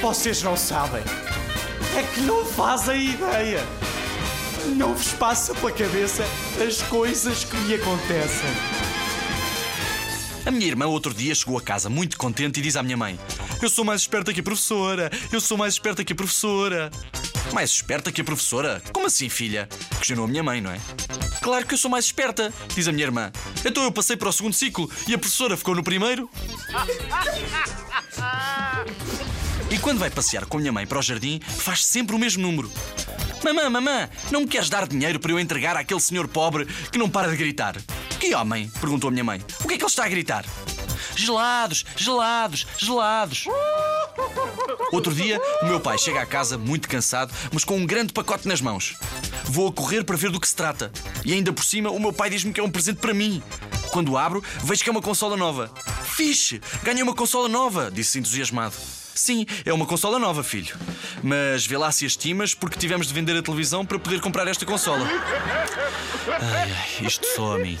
Vocês não sabem. É que não fazem ideia. Não vos passa pela cabeça as coisas que me acontecem. A minha irmã outro dia chegou a casa muito contente e diz à minha mãe: Eu sou mais esperta que a professora, eu sou mais esperta que a professora. Mais esperta que a professora? Como assim, filha? Questionou a minha mãe, não é? Claro que eu sou mais esperta, diz a minha irmã. Então eu passei para o segundo ciclo e a professora ficou no primeiro. E quando vai passear com minha mãe para o jardim, faz sempre o mesmo número. Mamã, mamã, não me queres dar dinheiro para eu entregar àquele senhor pobre que não para de gritar? Que homem? perguntou a minha mãe. O que é que ele está a gritar? Gelados, gelados, gelados. Outro dia, o meu pai chega à casa muito cansado, mas com um grande pacote nas mãos. Vou a correr para ver do que se trata. E ainda por cima, o meu pai diz-me que é um presente para mim. Quando abro, vejo que é uma consola nova. Fixe! Ganhei uma consola nova, disse entusiasmado. Sim, é uma consola nova, filho. Mas vê lá se estimas, porque tivemos de vender a televisão para poder comprar esta consola. Ai, ai, isto só a mim.